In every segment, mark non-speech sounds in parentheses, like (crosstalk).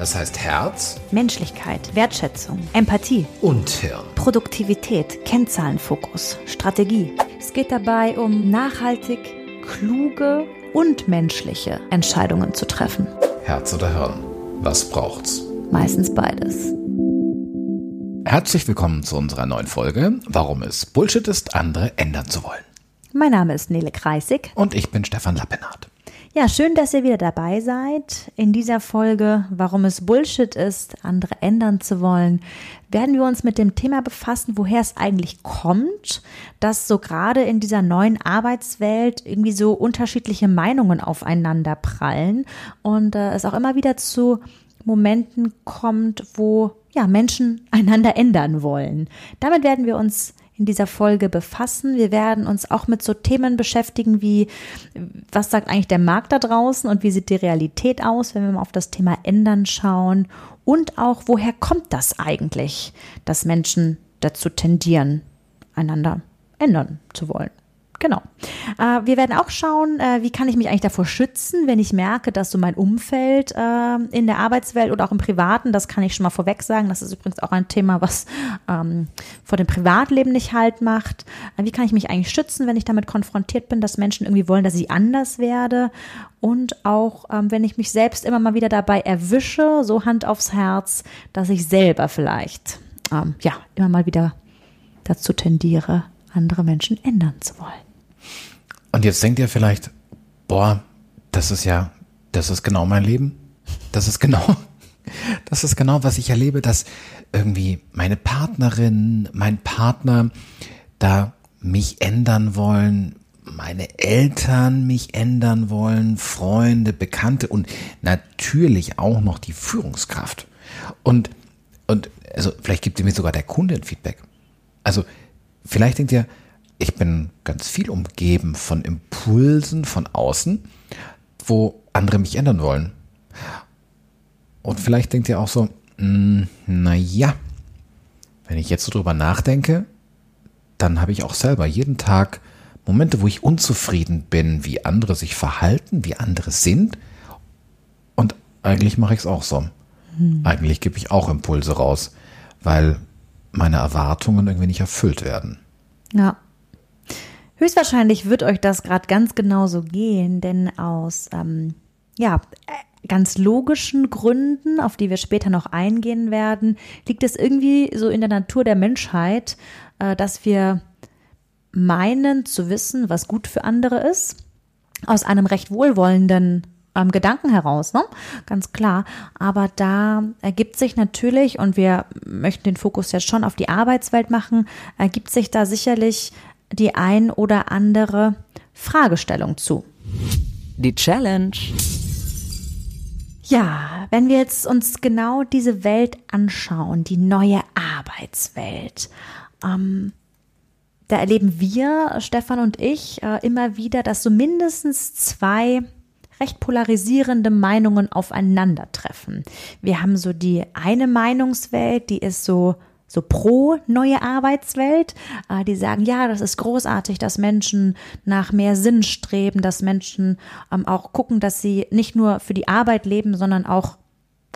Das heißt Herz Menschlichkeit, Wertschätzung, Empathie, und Hirn. Produktivität, Kennzahlenfokus, Strategie. Es geht dabei um nachhaltig, kluge und menschliche Entscheidungen zu treffen. Herz oder Hirn. Was braucht's? Meistens beides. Herzlich willkommen zu unserer neuen Folge, warum es Bullshit ist, andere ändern zu wollen. Mein Name ist Nele Kreisig. Und ich bin Stefan Lappenhardt. Ja, schön, dass ihr wieder dabei seid. In dieser Folge, warum es Bullshit ist, andere ändern zu wollen, werden wir uns mit dem Thema befassen, woher es eigentlich kommt, dass so gerade in dieser neuen Arbeitswelt irgendwie so unterschiedliche Meinungen aufeinander prallen und äh, es auch immer wieder zu Momenten kommt, wo ja Menschen einander ändern wollen. Damit werden wir uns in dieser Folge befassen. Wir werden uns auch mit so Themen beschäftigen wie, was sagt eigentlich der Markt da draußen und wie sieht die Realität aus, wenn wir mal auf das Thema Ändern schauen und auch, woher kommt das eigentlich, dass Menschen dazu tendieren, einander ändern zu wollen. Genau. Äh, wir werden auch schauen, äh, wie kann ich mich eigentlich davor schützen, wenn ich merke, dass so mein Umfeld äh, in der Arbeitswelt oder auch im Privaten, das kann ich schon mal vorweg sagen, das ist übrigens auch ein Thema, was ähm, vor dem Privatleben nicht halt macht. Äh, wie kann ich mich eigentlich schützen, wenn ich damit konfrontiert bin, dass Menschen irgendwie wollen, dass ich anders werde? Und auch, ähm, wenn ich mich selbst immer mal wieder dabei erwische, so Hand aufs Herz, dass ich selber vielleicht, ähm, ja, immer mal wieder dazu tendiere, andere Menschen ändern zu wollen. Und jetzt denkt ihr vielleicht, boah, das ist ja, das ist genau mein Leben. Das ist genau, (laughs) das ist genau, was ich erlebe, dass irgendwie meine Partnerin, mein Partner da mich ändern wollen, meine Eltern mich ändern wollen, Freunde, Bekannte und natürlich auch noch die Führungskraft. Und, und also vielleicht gibt ihr mir sogar der Kunde ein Feedback. Also vielleicht denkt ihr, ich bin ganz viel umgeben von Impulsen von außen, wo andere mich ändern wollen. Und vielleicht denkt ihr auch so, mm, na ja, wenn ich jetzt so drüber nachdenke, dann habe ich auch selber jeden Tag Momente, wo ich unzufrieden bin, wie andere sich verhalten, wie andere sind. Und eigentlich mache ich es auch so. Eigentlich gebe ich auch Impulse raus, weil meine Erwartungen irgendwie nicht erfüllt werden. Ja. Höchstwahrscheinlich wird euch das gerade ganz genauso gehen, denn aus ähm, ja, ganz logischen Gründen, auf die wir später noch eingehen werden, liegt es irgendwie so in der Natur der Menschheit, äh, dass wir meinen zu wissen, was gut für andere ist, aus einem recht wohlwollenden ähm, Gedanken heraus, ne? ganz klar. Aber da ergibt sich natürlich, und wir möchten den Fokus jetzt schon auf die Arbeitswelt machen, ergibt sich da sicherlich die ein oder andere Fragestellung zu. Die Challenge. Ja, wenn wir jetzt uns genau diese Welt anschauen, die neue Arbeitswelt, ähm, da erleben wir, Stefan und ich, äh, immer wieder, dass so mindestens zwei recht polarisierende Meinungen aufeinandertreffen. Wir haben so die eine Meinungswelt, die ist so so pro neue Arbeitswelt, äh, die sagen, ja, das ist großartig, dass Menschen nach mehr Sinn streben, dass Menschen ähm, auch gucken, dass sie nicht nur für die Arbeit leben, sondern auch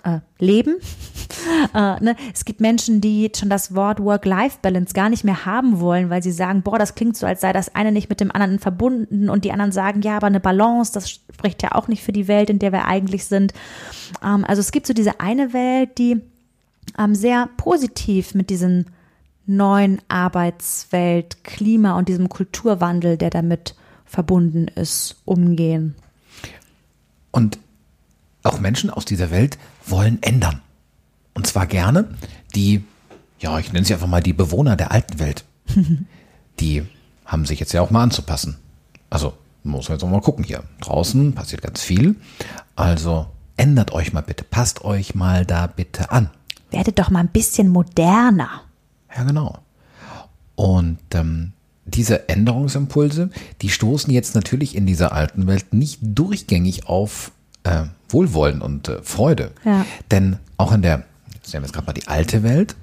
äh, leben. (laughs) äh, ne? Es gibt Menschen, die schon das Wort Work-Life-Balance gar nicht mehr haben wollen, weil sie sagen, boah, das klingt so, als sei das eine nicht mit dem anderen verbunden und die anderen sagen, ja, aber eine Balance, das spricht ja auch nicht für die Welt, in der wir eigentlich sind. Ähm, also es gibt so diese eine Welt, die ähm, sehr positiv mit diesem neuen Arbeitswelt, Klima und diesem Kulturwandel, der damit verbunden ist, umgehen. Und auch Menschen aus dieser Welt wollen ändern. Und zwar gerne die, ja, ich nenne sie einfach mal die Bewohner der alten Welt. (laughs) die haben sich jetzt ja auch mal anzupassen. Also muss man jetzt auch mal gucken hier. Draußen passiert ganz viel. Also ändert euch mal bitte, passt euch mal da bitte an. Werdet doch mal ein bisschen moderner. Ja, genau. Und ähm, diese Änderungsimpulse, die stoßen jetzt natürlich in dieser alten Welt nicht durchgängig auf äh, Wohlwollen und äh, Freude. Ja. Denn auch in der, jetzt nehmen wir jetzt gerade mal die alte Welt,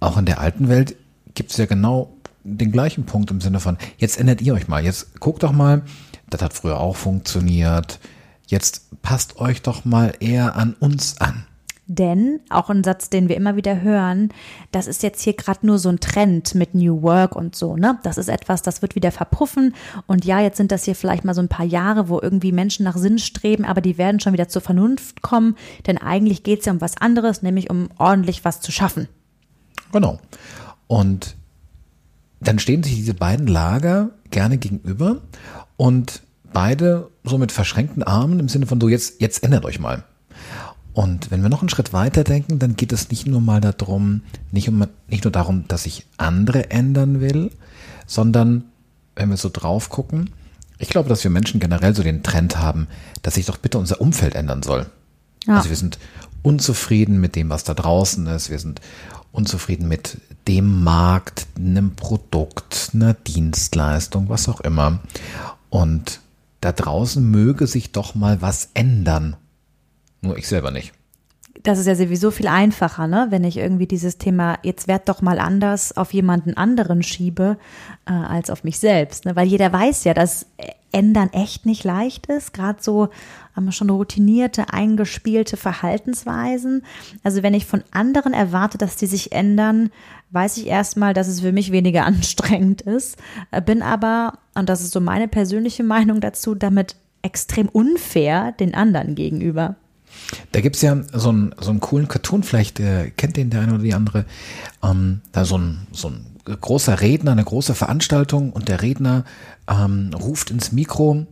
auch in der alten Welt gibt es ja genau den gleichen Punkt im Sinne von, jetzt ändert ihr euch mal, jetzt guckt doch mal, das hat früher auch funktioniert, jetzt passt euch doch mal eher an uns an. Denn, auch ein Satz, den wir immer wieder hören, das ist jetzt hier gerade nur so ein Trend mit New Work und so, ne? Das ist etwas, das wird wieder verpuffen. Und ja, jetzt sind das hier vielleicht mal so ein paar Jahre, wo irgendwie Menschen nach Sinn streben, aber die werden schon wieder zur Vernunft kommen. Denn eigentlich geht es ja um was anderes, nämlich um ordentlich was zu schaffen. Genau. Und dann stehen sich diese beiden Lager gerne gegenüber und beide so mit verschränkten Armen im Sinne von so jetzt, jetzt ändert euch mal. Und wenn wir noch einen Schritt weiter denken, dann geht es nicht nur mal darum, nicht, um, nicht nur darum, dass ich andere ändern will, sondern wenn wir so drauf gucken, ich glaube, dass wir Menschen generell so den Trend haben, dass sich doch bitte unser Umfeld ändern soll. Ja. Also wir sind unzufrieden mit dem, was da draußen ist. Wir sind unzufrieden mit dem Markt, einem Produkt, einer Dienstleistung, was auch immer. Und da draußen möge sich doch mal was ändern. Nur ich selber nicht. Das ist ja sowieso viel einfacher, ne? wenn ich irgendwie dieses Thema, jetzt werd doch mal anders, auf jemanden anderen schiebe, äh, als auf mich selbst. Ne? Weil jeder weiß ja, dass Ändern echt nicht leicht ist. Gerade so haben wir schon routinierte, eingespielte Verhaltensweisen. Also wenn ich von anderen erwarte, dass die sich ändern, weiß ich erstmal, dass es für mich weniger (laughs) anstrengend ist. Äh, bin aber, und das ist so meine persönliche Meinung dazu, damit extrem unfair den anderen gegenüber. Da gibt es ja so einen, so einen coolen Cartoon, vielleicht äh, kennt den der eine oder die andere. Ähm, da so ein, so ein großer Redner, eine große Veranstaltung und der Redner ähm, ruft ins Mikro,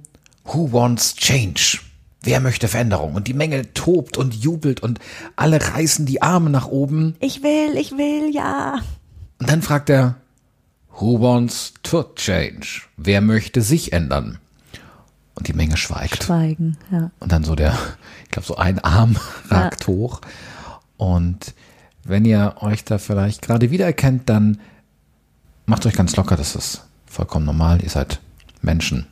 Who wants change? Wer möchte Veränderung? Und die Menge tobt und jubelt und alle reißen die Arme nach oben. Ich will, ich will, ja. Und dann fragt er, Who wants to change? Wer möchte sich ändern? Und die Menge schweigt. Schweigen, ja. Und dann so der, ich glaube, so ein Arm ragt ja. hoch. Und wenn ihr euch da vielleicht gerade wiedererkennt, dann macht euch ganz locker, das ist vollkommen normal. Ihr seid Menschen.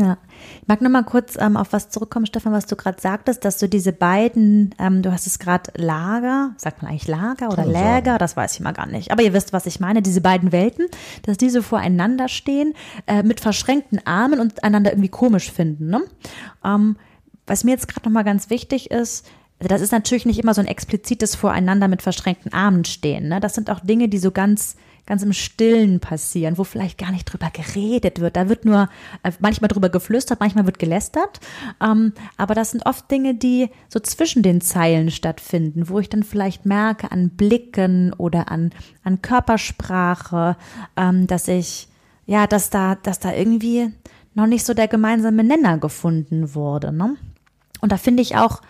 Ja, ich mag noch mal kurz ähm, auf was zurückkommen, Stefan, was du gerade sagtest, dass du diese beiden, ähm, du hast es gerade Lager, sagt man eigentlich Lager oder Läger, das weiß ich mal gar nicht. Aber ihr wisst, was ich meine, diese beiden Welten, dass diese voreinander stehen, äh, mit verschränkten Armen und einander irgendwie komisch finden. Ne? Ähm, was mir jetzt gerade noch mal ganz wichtig ist, also das ist natürlich nicht immer so ein explizites Voreinander mit verschränkten Armen stehen. Ne? Das sind auch Dinge, die so ganz ganz im Stillen passieren, wo vielleicht gar nicht drüber geredet wird. Da wird nur äh, manchmal drüber geflüstert, manchmal wird gelästert. Ähm, aber das sind oft Dinge, die so zwischen den Zeilen stattfinden, wo ich dann vielleicht merke an Blicken oder an, an Körpersprache, ähm, dass ich, ja, dass da, dass da irgendwie noch nicht so der gemeinsame Nenner gefunden wurde. Ne? Und da finde ich auch,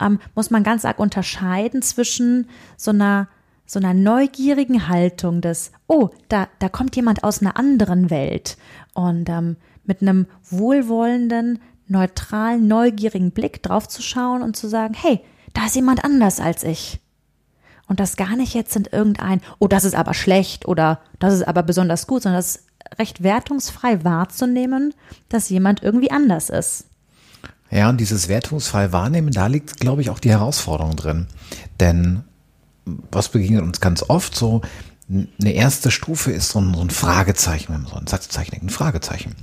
ähm, muss man ganz arg unterscheiden zwischen so einer so einer neugierigen Haltung des, oh, da, da kommt jemand aus einer anderen Welt und ähm, mit einem wohlwollenden, neutralen, neugierigen Blick draufzuschauen und zu sagen, hey, da ist jemand anders als ich. Und das gar nicht jetzt in irgendein, oh, das ist aber schlecht oder das ist aber besonders gut, sondern das recht wertungsfrei wahrzunehmen, dass jemand irgendwie anders ist. Ja, und dieses wertungsfrei wahrnehmen, da liegt, glaube ich, auch die Herausforderung drin. Denn was begegnet uns ganz oft so, eine erste Stufe ist so ein, so ein Fragezeichen, so ein Satzzeichen, ein Fragezeichen.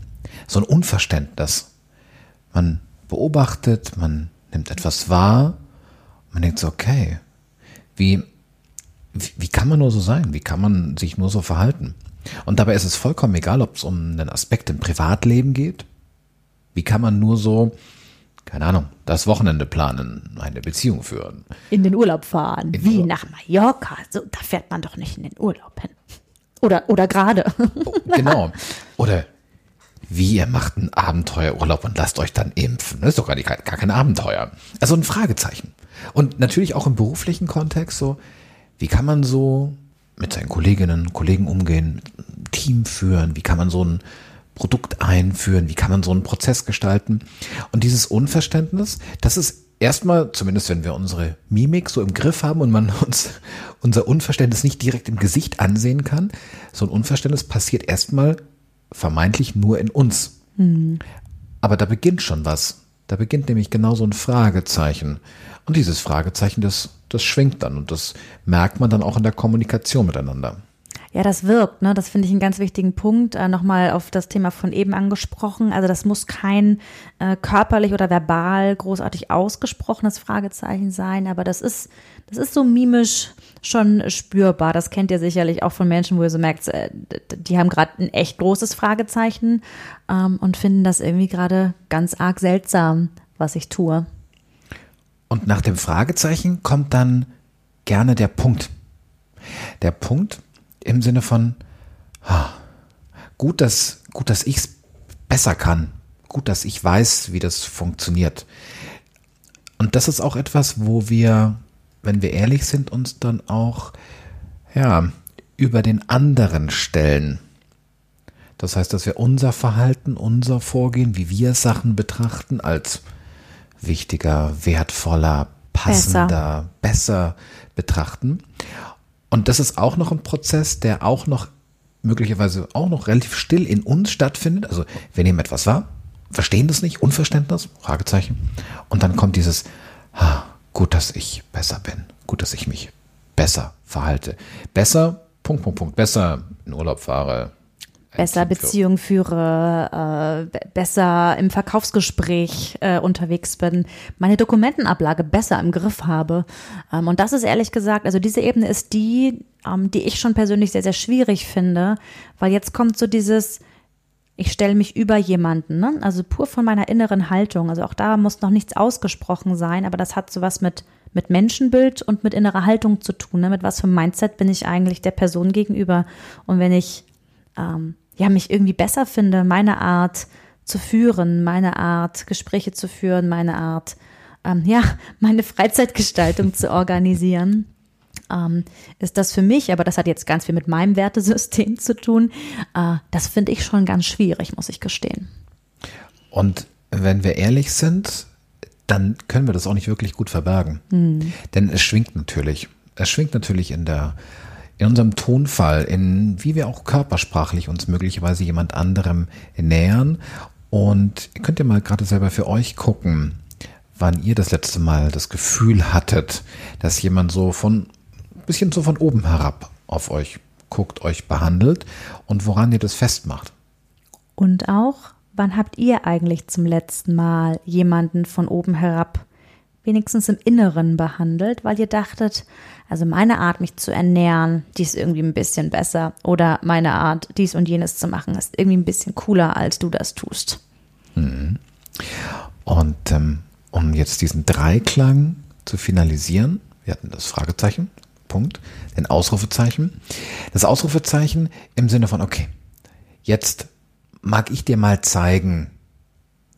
So ein Unverständnis. Man beobachtet, man nimmt etwas wahr, man denkt so, okay, wie, wie, wie kann man nur so sein? Wie kann man sich nur so verhalten? Und dabei ist es vollkommen egal, ob es um einen Aspekt im Privatleben geht. Wie kann man nur so keine Ahnung, das Wochenende planen, eine Beziehung führen. In den Urlaub fahren, in wie Urlaub. nach Mallorca. So, da fährt man doch nicht in den Urlaub hin. Oder, oder gerade. Oh, genau. Oder wie ihr macht einen Abenteuerurlaub und lasst euch dann impfen. Das ist doch gar, nicht, gar kein Abenteuer. Also ein Fragezeichen. Und natürlich auch im beruflichen Kontext so, wie kann man so mit seinen Kolleginnen und Kollegen umgehen, Team führen, wie kann man so ein Produkt einführen, wie kann man so einen Prozess gestalten. Und dieses Unverständnis, das ist erstmal, zumindest wenn wir unsere Mimik so im Griff haben und man (laughs) uns unser Unverständnis nicht direkt im Gesicht ansehen kann, so ein Unverständnis passiert erstmal vermeintlich nur in uns. Mhm. Aber da beginnt schon was. Da beginnt nämlich genau so ein Fragezeichen. Und dieses Fragezeichen, das, das schwingt dann und das merkt man dann auch in der Kommunikation miteinander. Ja, das wirkt, ne? Das finde ich einen ganz wichtigen Punkt. Äh, Nochmal auf das Thema von eben angesprochen. Also das muss kein äh, körperlich oder verbal großartig ausgesprochenes Fragezeichen sein, aber das ist, das ist so mimisch schon spürbar. Das kennt ihr sicherlich auch von Menschen, wo ihr so merkt, äh, die haben gerade ein echt großes Fragezeichen ähm, und finden das irgendwie gerade ganz arg seltsam, was ich tue. Und nach dem Fragezeichen kommt dann gerne der Punkt. Der Punkt, im Sinne von, gut, dass, gut, dass ich es besser kann. Gut, dass ich weiß, wie das funktioniert. Und das ist auch etwas, wo wir, wenn wir ehrlich sind, uns dann auch, ja, über den anderen stellen. Das heißt, dass wir unser Verhalten, unser Vorgehen, wie wir Sachen betrachten, als wichtiger, wertvoller, passender, besser, besser betrachten. Und das ist auch noch ein Prozess, der auch noch möglicherweise auch noch relativ still in uns stattfindet. Also wir nehmen etwas wahr, verstehen das nicht, Unverständnis, Fragezeichen. Und dann kommt dieses, ah, gut, dass ich besser bin, gut, dass ich mich besser verhalte. Besser, Punkt, Punkt, Punkt, besser in Urlaub fahre, besser Beziehung führe, äh, besser im Verkaufsgespräch äh, unterwegs bin, meine Dokumentenablage besser im Griff habe. Ähm, und das ist ehrlich gesagt, also diese Ebene ist die, ähm, die ich schon persönlich sehr, sehr schwierig finde, weil jetzt kommt so dieses, ich stelle mich über jemanden, ne? also pur von meiner inneren Haltung. Also auch da muss noch nichts ausgesprochen sein, aber das hat sowas mit mit Menschenbild und mit innerer Haltung zu tun. Ne? Mit was für einem Mindset bin ich eigentlich der Person gegenüber? Und wenn ich ähm, ja, mich irgendwie besser finde, meine Art zu führen, meine Art Gespräche zu führen, meine Art, ähm, ja, (laughs) meine Freizeitgestaltung zu organisieren. Ähm, ist das für mich, aber das hat jetzt ganz viel mit meinem Wertesystem zu tun, äh, das finde ich schon ganz schwierig, muss ich gestehen. Und wenn wir ehrlich sind, dann können wir das auch nicht wirklich gut verbergen. Hm. Denn es schwingt natürlich. Es schwingt natürlich in der in unserem Tonfall, in wie wir auch körpersprachlich uns möglicherweise jemand anderem nähern. Und ihr könnt ja mal gerade selber für euch gucken, wann ihr das letzte Mal das Gefühl hattet, dass jemand so von bisschen so von oben herab auf euch guckt, euch behandelt und woran ihr das festmacht. Und auch, wann habt ihr eigentlich zum letzten Mal jemanden von oben herab wenigstens im Inneren behandelt, weil ihr dachtet, also meine Art, mich zu ernähren, die ist irgendwie ein bisschen besser. Oder meine Art, dies und jenes zu machen, ist irgendwie ein bisschen cooler, als du das tust. Mhm. Und ähm, um jetzt diesen Dreiklang zu finalisieren, wir hatten das Fragezeichen, Punkt, den Ausrufezeichen. Das Ausrufezeichen im Sinne von, okay, jetzt mag ich dir mal zeigen,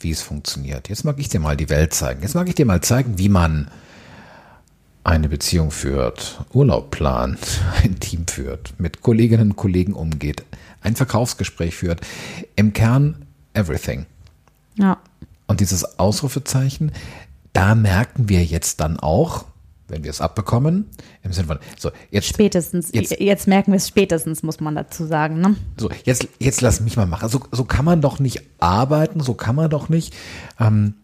wie es funktioniert. Jetzt mag ich dir mal die Welt zeigen. Jetzt mag ich dir mal zeigen, wie man eine Beziehung führt, Urlaub plant, (laughs) ein Team führt, mit Kolleginnen und Kollegen umgeht, ein Verkaufsgespräch führt. Im Kern everything. Ja. Und dieses Ausrufezeichen, da merken wir jetzt dann auch, wenn wir es abbekommen, im Sinne von, so, jetzt. Spätestens, jetzt, jetzt merken wir es spätestens, muss man dazu sagen, ne? So, jetzt, jetzt lass mich mal machen. So, so kann man doch nicht arbeiten, so kann man doch nicht. Ähm,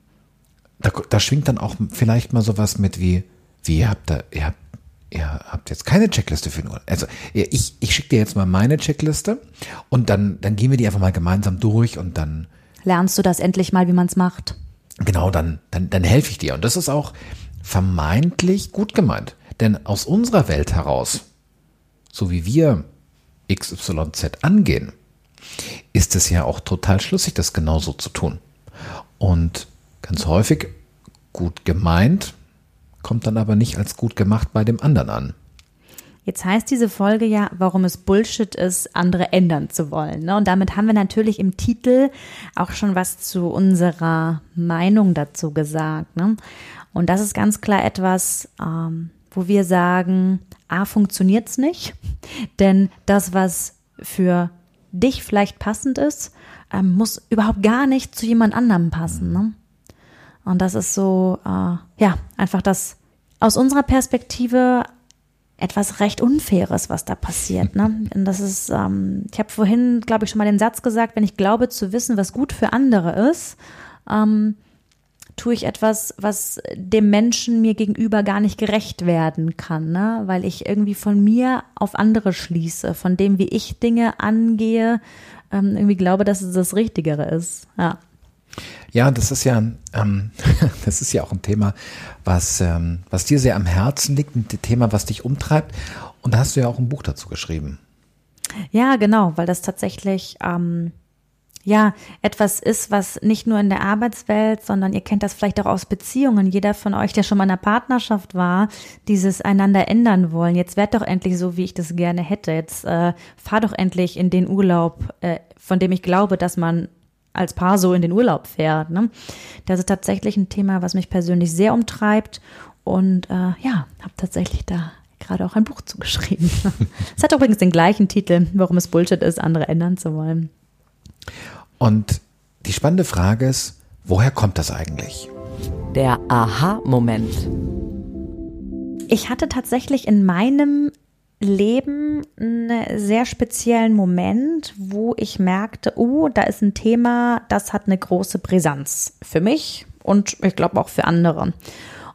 da, da schwingt dann auch vielleicht mal sowas mit wie, wie ihr habt da, ihr habt, ihr habt jetzt keine Checkliste für nur. Also ich, ich schicke dir jetzt mal meine Checkliste und dann, dann gehen wir die einfach mal gemeinsam durch und dann lernst du das endlich mal, wie man es macht. Genau, dann, dann, dann helfe ich dir. Und das ist auch vermeintlich gut gemeint. Denn aus unserer Welt heraus, so wie wir XYZ angehen, ist es ja auch total schlüssig, das genauso zu tun. Und ganz häufig gut gemeint, kommt dann aber nicht als gut gemacht bei dem anderen an. Jetzt heißt diese Folge ja, warum es Bullshit ist, andere ändern zu wollen. Ne? Und damit haben wir natürlich im Titel auch schon was zu unserer Meinung dazu gesagt. Ne? Und das ist ganz klar etwas, ähm, wo wir sagen, A, funktioniert es nicht, (laughs) denn das, was für dich vielleicht passend ist, ähm, muss überhaupt gar nicht zu jemand anderem passen. Ne? Und das ist so, äh, ja, einfach das aus unserer Perspektive etwas recht Unfaires, was da passiert. Ne? (laughs) Und das ist, ähm, ich habe vorhin, glaube ich, schon mal den Satz gesagt, wenn ich glaube zu wissen, was gut für andere ist, ähm, tue ich etwas, was dem Menschen mir gegenüber gar nicht gerecht werden kann, ne? weil ich irgendwie von mir auf andere schließe, von dem, wie ich Dinge angehe, ähm, irgendwie glaube, dass es das Richtigere ist. Ja. Ja, das ist ja, ähm, (laughs) das ist ja auch ein Thema, was, ähm, was dir sehr am Herzen liegt, ein Thema, was dich umtreibt. Und da hast du ja auch ein Buch dazu geschrieben. Ja, genau, weil das tatsächlich ähm, ja etwas ist, was nicht nur in der Arbeitswelt, sondern ihr kennt das vielleicht auch aus Beziehungen. Jeder von euch, der schon mal in einer Partnerschaft war, dieses einander ändern wollen. Jetzt werd doch endlich so, wie ich das gerne hätte. Jetzt äh, fahr doch endlich in den Urlaub, äh, von dem ich glaube, dass man als Paar so in den Urlaub fährt. Ne? Das ist tatsächlich ein Thema, was mich persönlich sehr umtreibt. Und äh, ja, habe tatsächlich da gerade auch ein Buch zugeschrieben. (laughs) es hat übrigens den gleichen Titel, warum es Bullshit ist, andere ändern zu wollen. Und die spannende Frage ist, woher kommt das eigentlich? Der Aha-Moment. Ich hatte tatsächlich in meinem Leben einen sehr speziellen Moment, wo ich merkte, oh, da ist ein Thema, das hat eine große Brisanz für mich und ich glaube auch für andere.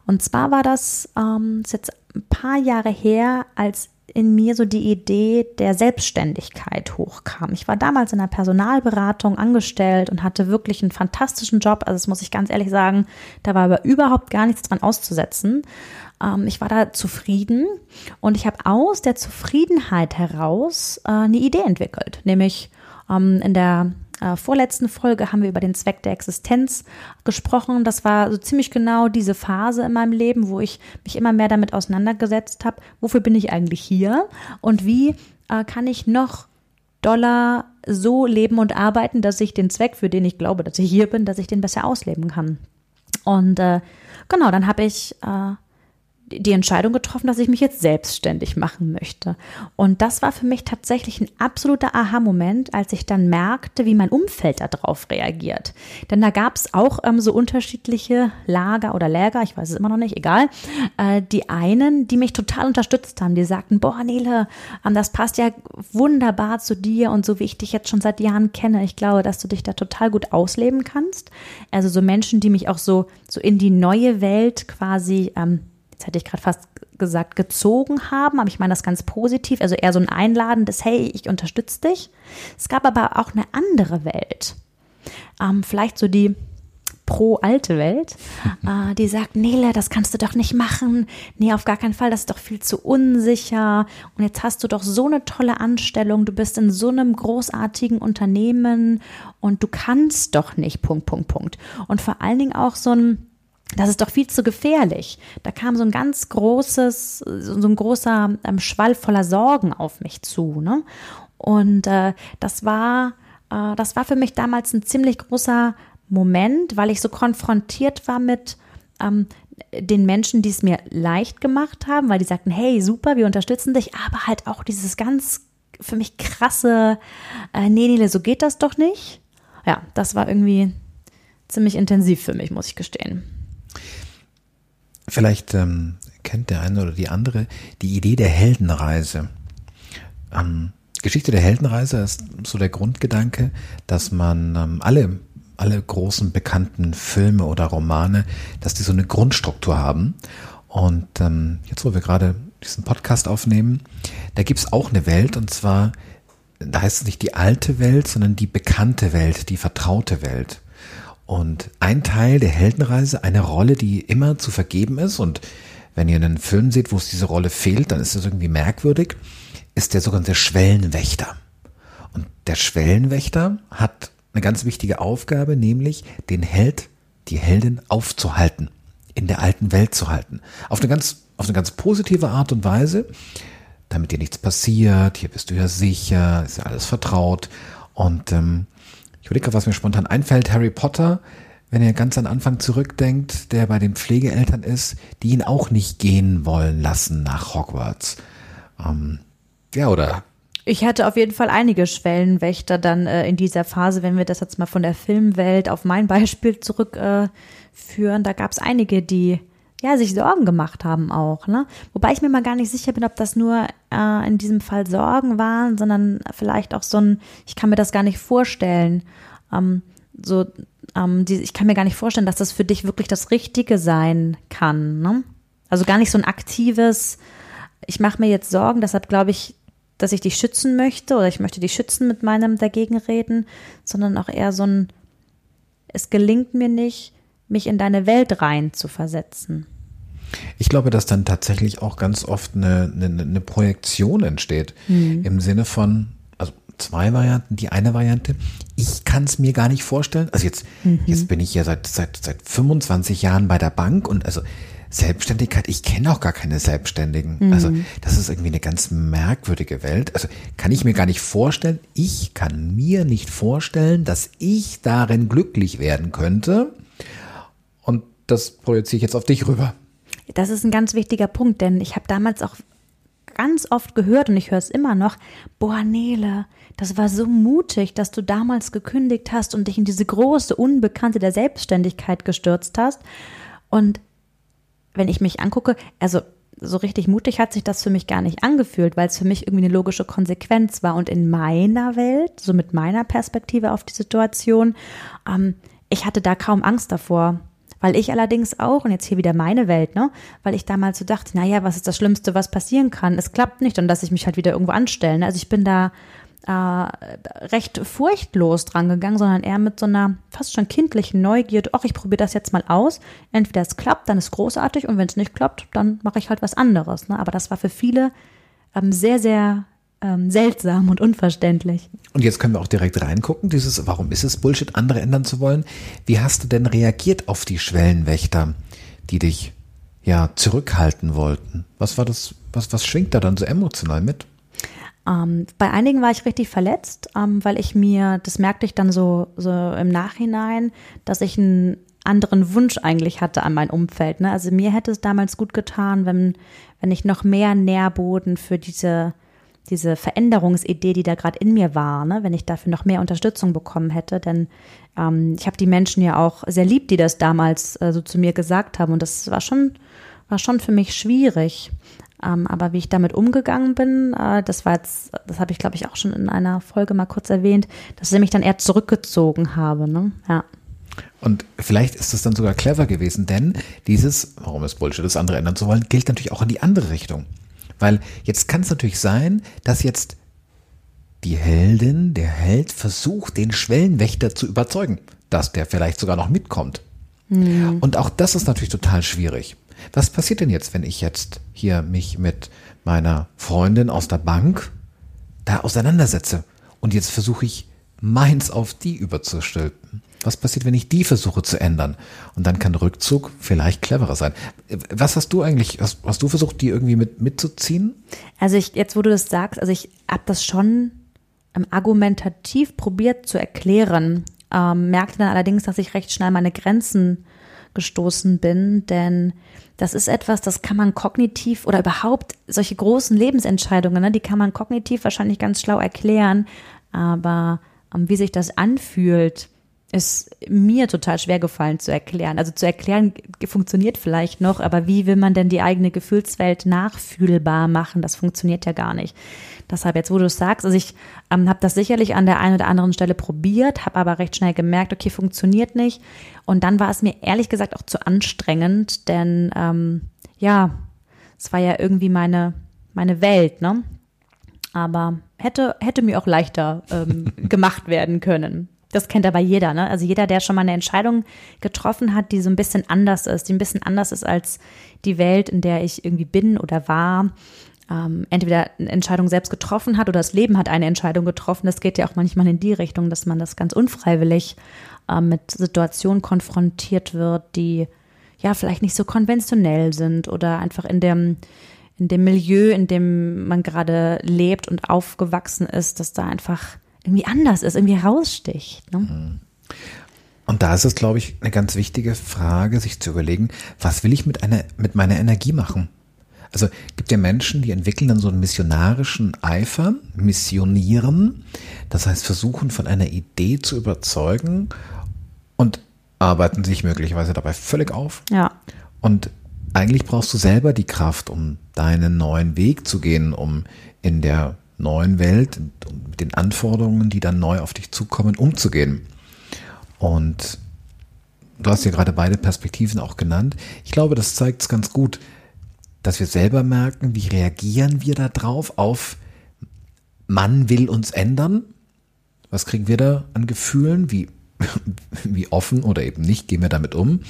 Und zwar war das, ähm, ist jetzt ein paar Jahre her, als in mir so die Idee der Selbstständigkeit hochkam. Ich war damals in einer Personalberatung angestellt und hatte wirklich einen fantastischen Job. Also das muss ich ganz ehrlich sagen, da war aber überhaupt gar nichts dran auszusetzen. Ähm, ich war da zufrieden und ich habe aus der Zufriedenheit heraus äh, eine Idee entwickelt, nämlich ähm, in der äh, vorletzten Folge haben wir über den Zweck der Existenz gesprochen. Das war so ziemlich genau diese Phase in meinem Leben, wo ich mich immer mehr damit auseinandergesetzt habe, wofür bin ich eigentlich hier und wie äh, kann ich noch doller so leben und arbeiten, dass ich den Zweck, für den ich glaube, dass ich hier bin, dass ich den besser ausleben kann. Und äh, genau, dann habe ich äh, die Entscheidung getroffen, dass ich mich jetzt selbstständig machen möchte. Und das war für mich tatsächlich ein absoluter Aha-Moment, als ich dann merkte, wie mein Umfeld darauf reagiert. Denn da gab es auch ähm, so unterschiedliche Lager oder Läger, ich weiß es immer noch nicht, egal. Äh, die einen, die mich total unterstützt haben, die sagten, boah, Nele, ähm, das passt ja wunderbar zu dir und so wie ich dich jetzt schon seit Jahren kenne, ich glaube, dass du dich da total gut ausleben kannst. Also so Menschen, die mich auch so, so in die neue Welt quasi ähm, jetzt hätte ich gerade fast gesagt, gezogen haben, aber ich meine das ganz positiv, also eher so ein einladendes, hey, ich unterstütze dich. Es gab aber auch eine andere Welt. Ähm, vielleicht so die pro-alte Welt, (laughs) äh, die sagt, Nele, das kannst du doch nicht machen. Nee, auf gar keinen Fall, das ist doch viel zu unsicher. Und jetzt hast du doch so eine tolle Anstellung, du bist in so einem großartigen Unternehmen und du kannst doch nicht, Punkt, Punkt, Punkt. Und vor allen Dingen auch so ein, das ist doch viel zu gefährlich. Da kam so ein ganz großes, so ein großer ähm, Schwall voller Sorgen auf mich zu. Ne? Und äh, das war, äh, das war für mich damals ein ziemlich großer Moment, weil ich so konfrontiert war mit ähm, den Menschen, die es mir leicht gemacht haben, weil die sagten, hey, super, wir unterstützen dich, aber halt auch dieses ganz für mich krasse, äh, nee, nee, so geht das doch nicht. Ja, das war irgendwie ziemlich intensiv für mich, muss ich gestehen. Vielleicht ähm, kennt der eine oder die andere die Idee der Heldenreise. Ähm, Geschichte der Heldenreise ist so der Grundgedanke, dass man ähm, alle alle großen bekannten Filme oder Romane, dass die so eine Grundstruktur haben. Und ähm, jetzt, wo wir gerade diesen Podcast aufnehmen, da gibt's auch eine Welt und zwar, da heißt es nicht die alte Welt, sondern die bekannte Welt, die vertraute Welt. Und ein Teil der Heldenreise, eine Rolle, die immer zu vergeben ist und wenn ihr einen Film seht, wo es diese Rolle fehlt, dann ist das irgendwie merkwürdig, ist der sogenannte Schwellenwächter. Und der Schwellenwächter hat eine ganz wichtige Aufgabe, nämlich den Held, die Heldin aufzuhalten, in der alten Welt zu halten. Auf eine ganz, auf eine ganz positive Art und Weise, damit dir nichts passiert, hier bist du ja sicher, ist ja alles vertraut. Und ähm, ich überlege, was mir spontan einfällt. Harry Potter, wenn er ganz an Anfang zurückdenkt, der bei den Pflegeeltern ist, die ihn auch nicht gehen wollen lassen nach Hogwarts. Ähm, ja, oder Ich hatte auf jeden Fall einige Schwellenwächter dann äh, in dieser Phase, wenn wir das jetzt mal von der Filmwelt auf mein Beispiel zurückführen. Äh, da gab es einige, die ja sich Sorgen gemacht haben auch. Ne? Wobei ich mir mal gar nicht sicher bin, ob das nur äh, in diesem Fall Sorgen waren, sondern vielleicht auch so ein, ich kann mir das gar nicht vorstellen. Ähm, so, ähm, die, ich kann mir gar nicht vorstellen, dass das für dich wirklich das Richtige sein kann. Ne? Also gar nicht so ein aktives, ich mache mir jetzt Sorgen, deshalb glaube ich, dass ich dich schützen möchte oder ich möchte dich schützen mit meinem Dagegenreden, sondern auch eher so ein, es gelingt mir nicht, mich in deine Welt rein zu versetzen. Ich glaube, dass dann tatsächlich auch ganz oft eine, eine, eine Projektion entsteht. Mhm. Im Sinne von, also zwei Varianten. Die eine Variante, ich kann es mir gar nicht vorstellen. Also jetzt, mhm. jetzt bin ich ja seit, seit, seit 25 Jahren bei der Bank und also Selbstständigkeit, ich kenne auch gar keine Selbstständigen. Mhm. Also das ist irgendwie eine ganz merkwürdige Welt. Also kann ich mir gar nicht vorstellen, ich kann mir nicht vorstellen, dass ich darin glücklich werden könnte. Und das projiziere ich jetzt auf dich rüber. Das ist ein ganz wichtiger Punkt, denn ich habe damals auch ganz oft gehört und ich höre es immer noch, boah Nele, das war so mutig, dass du damals gekündigt hast und dich in diese große Unbekannte der Selbstständigkeit gestürzt hast. Und wenn ich mich angucke, also so richtig mutig hat sich das für mich gar nicht angefühlt, weil es für mich irgendwie eine logische Konsequenz war. Und in meiner Welt, so mit meiner Perspektive auf die Situation, ähm, ich hatte da kaum Angst davor. Weil ich allerdings auch, und jetzt hier wieder meine Welt, ne, weil ich damals so dachte, naja, was ist das Schlimmste, was passieren kann? Es klappt nicht und dass ich mich halt wieder irgendwo anstelle. Ne? Also ich bin da äh, recht furchtlos dran gegangen, sondern eher mit so einer fast schon kindlichen Neugierde, ach, ich probiere das jetzt mal aus. Entweder es klappt, dann ist großartig und wenn es nicht klappt, dann mache ich halt was anderes. Ne? Aber das war für viele ähm, sehr, sehr ähm, seltsam und unverständlich. Und jetzt können wir auch direkt reingucken, dieses, warum ist es Bullshit, andere ändern zu wollen? Wie hast du denn reagiert auf die Schwellenwächter, die dich ja zurückhalten wollten? Was war das, was, was schwingt da dann so emotional mit? Ähm, bei einigen war ich richtig verletzt, ähm, weil ich mir, das merkte ich dann so, so im Nachhinein, dass ich einen anderen Wunsch eigentlich hatte an mein Umfeld. Ne? Also mir hätte es damals gut getan, wenn, wenn ich noch mehr Nährboden für diese, diese Veränderungsidee, die da gerade in mir war, ne? wenn ich dafür noch mehr Unterstützung bekommen hätte. Denn ähm, ich habe die Menschen ja auch sehr lieb, die das damals äh, so zu mir gesagt haben. Und das war schon, war schon für mich schwierig. Ähm, aber wie ich damit umgegangen bin, äh, das war jetzt, das habe ich glaube ich auch schon in einer Folge mal kurz erwähnt, dass ich mich dann eher zurückgezogen habe. Ne? Ja. Und vielleicht ist es dann sogar clever gewesen, denn dieses, warum es Bullshit ist, andere ändern zu wollen, gilt natürlich auch in die andere Richtung. Weil jetzt kann es natürlich sein, dass jetzt die Heldin, der Held versucht, den Schwellenwächter zu überzeugen, dass der vielleicht sogar noch mitkommt. Mhm. Und auch das ist natürlich total schwierig. Was passiert denn jetzt, wenn ich jetzt hier mich mit meiner Freundin aus der Bank da auseinandersetze und jetzt versuche ich meins auf die überzustülpen? Was passiert, wenn ich die versuche zu ändern? Und dann kann Rückzug vielleicht cleverer sein. Was hast du eigentlich, hast, hast du versucht, die irgendwie mit, mitzuziehen? Also ich, jetzt wo du das sagst, also ich habe das schon argumentativ probiert zu erklären, ähm, merkte dann allerdings, dass ich recht schnell meine Grenzen gestoßen bin, denn das ist etwas, das kann man kognitiv oder überhaupt solche großen Lebensentscheidungen, ne, die kann man kognitiv wahrscheinlich ganz schlau erklären, aber um, ähm, wie sich das anfühlt, ist mir total schwer gefallen zu erklären. Also zu erklären funktioniert vielleicht noch, aber wie will man denn die eigene Gefühlswelt nachfühlbar machen? Das funktioniert ja gar nicht. Deshalb jetzt, wo du es sagst, also ich ähm, habe das sicherlich an der einen oder anderen Stelle probiert, habe aber recht schnell gemerkt, okay, funktioniert nicht. Und dann war es mir ehrlich gesagt auch zu anstrengend, denn ähm, ja, es war ja irgendwie meine, meine Welt, ne? Aber hätte, hätte mir auch leichter ähm, (laughs) gemacht werden können. Das kennt aber jeder, ne? Also jeder, der schon mal eine Entscheidung getroffen hat, die so ein bisschen anders ist, die ein bisschen anders ist als die Welt, in der ich irgendwie bin oder war, ähm, entweder eine Entscheidung selbst getroffen hat oder das Leben hat eine Entscheidung getroffen. Das geht ja auch manchmal in die Richtung, dass man das ganz unfreiwillig äh, mit Situationen konfrontiert wird, die ja vielleicht nicht so konventionell sind oder einfach in dem in dem Milieu, in dem man gerade lebt und aufgewachsen ist, dass da einfach irgendwie anders ist, irgendwie raussticht. Ne? Mhm. Und da ist es, glaube ich, eine ganz wichtige Frage, sich zu überlegen, was will ich mit einer, mit meiner Energie machen? Also gibt ja Menschen, die entwickeln dann so einen missionarischen Eifer, missionieren, das heißt versuchen von einer Idee zu überzeugen und arbeiten sich möglicherweise dabei völlig auf. Ja. Und eigentlich brauchst du selber die Kraft, um deinen neuen Weg zu gehen, um in der neuen Welt mit den Anforderungen, die dann neu auf dich zukommen, umzugehen. Und du hast ja gerade beide Perspektiven auch genannt. Ich glaube, das zeigt es ganz gut, dass wir selber merken, wie reagieren wir da drauf auf man will uns ändern. Was kriegen wir da an Gefühlen? Wie, (laughs) wie offen oder eben nicht gehen wir damit um?